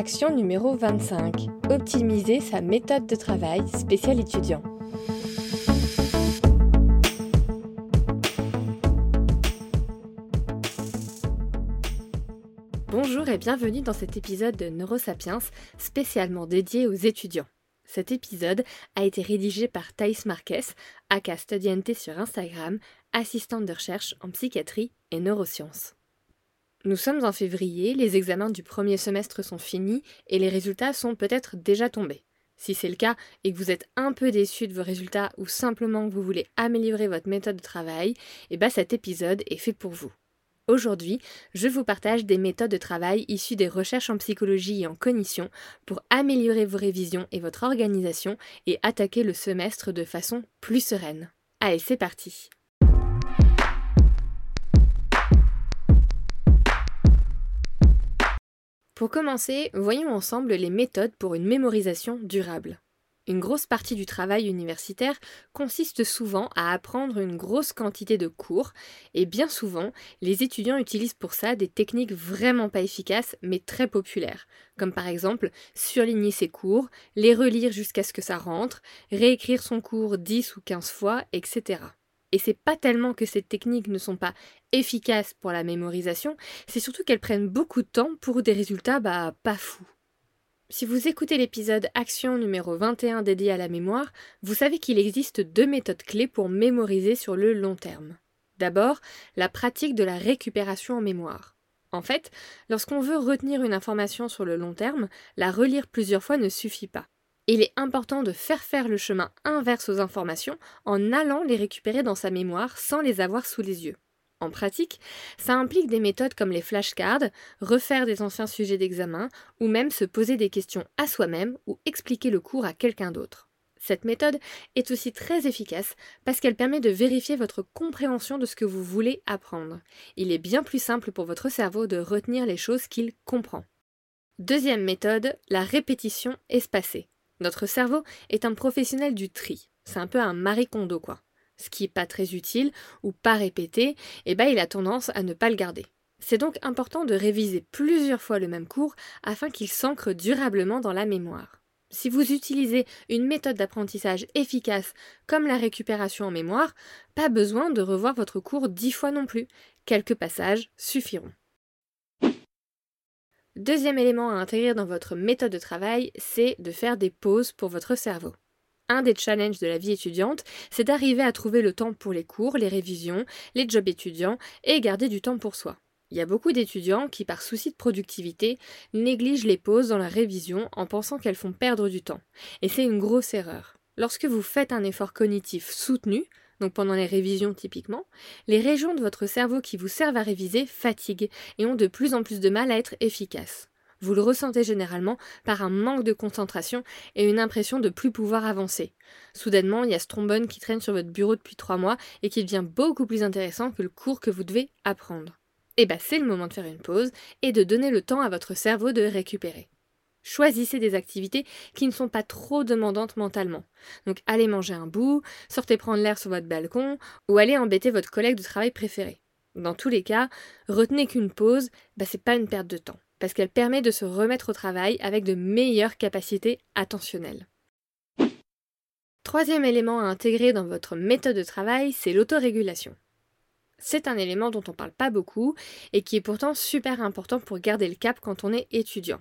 Action numéro 25. Optimiser sa méthode de travail spécial étudiant. Bonjour et bienvenue dans cet épisode de Neurosapiens spécialement dédié aux étudiants. Cet épisode a été rédigé par Thaïs Marquez, aka Studiente sur Instagram, assistante de recherche en psychiatrie et neurosciences. Nous sommes en février, les examens du premier semestre sont finis et les résultats sont peut-être déjà tombés. Si c'est le cas et que vous êtes un peu déçu de vos résultats ou simplement que vous voulez améliorer votre méthode de travail, eh ben cet épisode est fait pour vous. Aujourd'hui, je vous partage des méthodes de travail issues des recherches en psychologie et en cognition pour améliorer vos révisions et votre organisation et attaquer le semestre de façon plus sereine. Allez, c'est parti Pour commencer, voyons ensemble les méthodes pour une mémorisation durable. Une grosse partie du travail universitaire consiste souvent à apprendre une grosse quantité de cours, et bien souvent, les étudiants utilisent pour ça des techniques vraiment pas efficaces mais très populaires, comme par exemple surligner ses cours, les relire jusqu'à ce que ça rentre, réécrire son cours 10 ou 15 fois, etc. Et c'est pas tellement que ces techniques ne sont pas efficaces pour la mémorisation, c'est surtout qu'elles prennent beaucoup de temps pour des résultats bah, pas fous. Si vous écoutez l'épisode Action numéro 21 dédié à la mémoire, vous savez qu'il existe deux méthodes clés pour mémoriser sur le long terme. D'abord, la pratique de la récupération en mémoire. En fait, lorsqu'on veut retenir une information sur le long terme, la relire plusieurs fois ne suffit pas il est important de faire faire le chemin inverse aux informations en allant les récupérer dans sa mémoire sans les avoir sous les yeux. En pratique, ça implique des méthodes comme les flashcards, refaire des anciens sujets d'examen, ou même se poser des questions à soi-même ou expliquer le cours à quelqu'un d'autre. Cette méthode est aussi très efficace parce qu'elle permet de vérifier votre compréhension de ce que vous voulez apprendre. Il est bien plus simple pour votre cerveau de retenir les choses qu'il comprend. Deuxième méthode, la répétition espacée. Notre cerveau est un professionnel du tri. C'est un peu un Marie quoi. Ce qui n'est pas très utile ou pas répété, eh ben, il a tendance à ne pas le garder. C'est donc important de réviser plusieurs fois le même cours afin qu'il s'ancre durablement dans la mémoire. Si vous utilisez une méthode d'apprentissage efficace comme la récupération en mémoire, pas besoin de revoir votre cours dix fois non plus. Quelques passages suffiront. Deuxième élément à intégrer dans votre méthode de travail, c'est de faire des pauses pour votre cerveau. Un des challenges de la vie étudiante, c'est d'arriver à trouver le temps pour les cours, les révisions, les jobs étudiants et garder du temps pour soi. Il y a beaucoup d'étudiants qui, par souci de productivité, négligent les pauses dans la révision en pensant qu'elles font perdre du temps. Et c'est une grosse erreur. Lorsque vous faites un effort cognitif soutenu, donc pendant les révisions typiquement, les régions de votre cerveau qui vous servent à réviser fatiguent et ont de plus en plus de mal à être efficaces. Vous le ressentez généralement par un manque de concentration et une impression de plus pouvoir avancer. Soudainement, il y a ce trombone qui traîne sur votre bureau depuis trois mois et qui devient beaucoup plus intéressant que le cours que vous devez apprendre. Et eh bien c'est le moment de faire une pause et de donner le temps à votre cerveau de récupérer. Choisissez des activités qui ne sont pas trop demandantes mentalement. Donc allez manger un bout, sortez prendre l'air sur votre balcon ou allez embêter votre collègue de travail préféré. Dans tous les cas, retenez qu'une pause, bah, c'est pas une perte de temps, parce qu'elle permet de se remettre au travail avec de meilleures capacités attentionnelles. Troisième élément à intégrer dans votre méthode de travail, c'est l'autorégulation. C'est un élément dont on ne parle pas beaucoup et qui est pourtant super important pour garder le cap quand on est étudiant.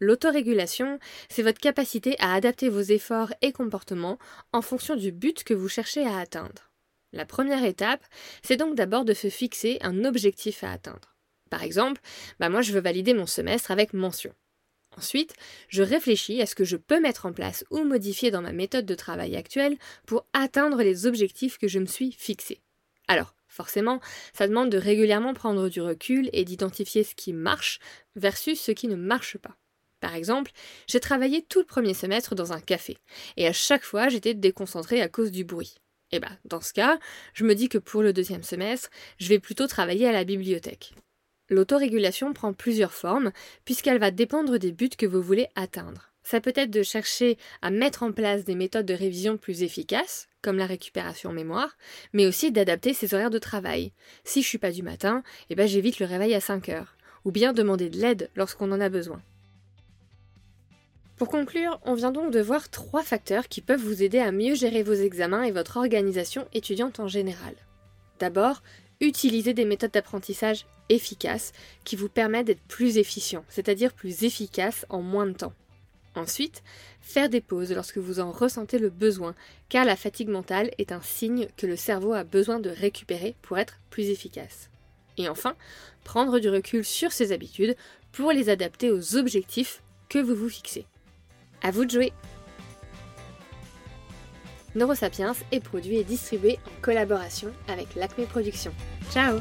L'autorégulation, c'est votre capacité à adapter vos efforts et comportements en fonction du but que vous cherchez à atteindre. La première étape, c'est donc d'abord de se fixer un objectif à atteindre. Par exemple, bah moi je veux valider mon semestre avec mention. Ensuite, je réfléchis à ce que je peux mettre en place ou modifier dans ma méthode de travail actuelle pour atteindre les objectifs que je me suis fixés. Alors, forcément, ça demande de régulièrement prendre du recul et d'identifier ce qui marche versus ce qui ne marche pas. Par exemple, j'ai travaillé tout le premier semestre dans un café, et à chaque fois j'étais déconcentrée à cause du bruit. Et eh bah, ben, dans ce cas, je me dis que pour le deuxième semestre, je vais plutôt travailler à la bibliothèque. L'autorégulation prend plusieurs formes, puisqu'elle va dépendre des buts que vous voulez atteindre. Ça peut être de chercher à mettre en place des méthodes de révision plus efficaces, comme la récupération mémoire, mais aussi d'adapter ses horaires de travail. Si je suis pas du matin, eh ben j'évite le réveil à 5 heures, ou bien demander de l'aide lorsqu'on en a besoin. Pour conclure, on vient donc de voir trois facteurs qui peuvent vous aider à mieux gérer vos examens et votre organisation étudiante en général. D'abord, utilisez des méthodes d'apprentissage efficaces qui vous permettent d'être plus efficient, c'est-à-dire plus efficace en moins de temps. Ensuite, faire des pauses lorsque vous en ressentez le besoin, car la fatigue mentale est un signe que le cerveau a besoin de récupérer pour être plus efficace. Et enfin, prendre du recul sur ses habitudes pour les adapter aux objectifs que vous vous fixez. À vous de jouer Neurosapiens est produit et distribué en collaboration avec l'Acme Productions. Ciao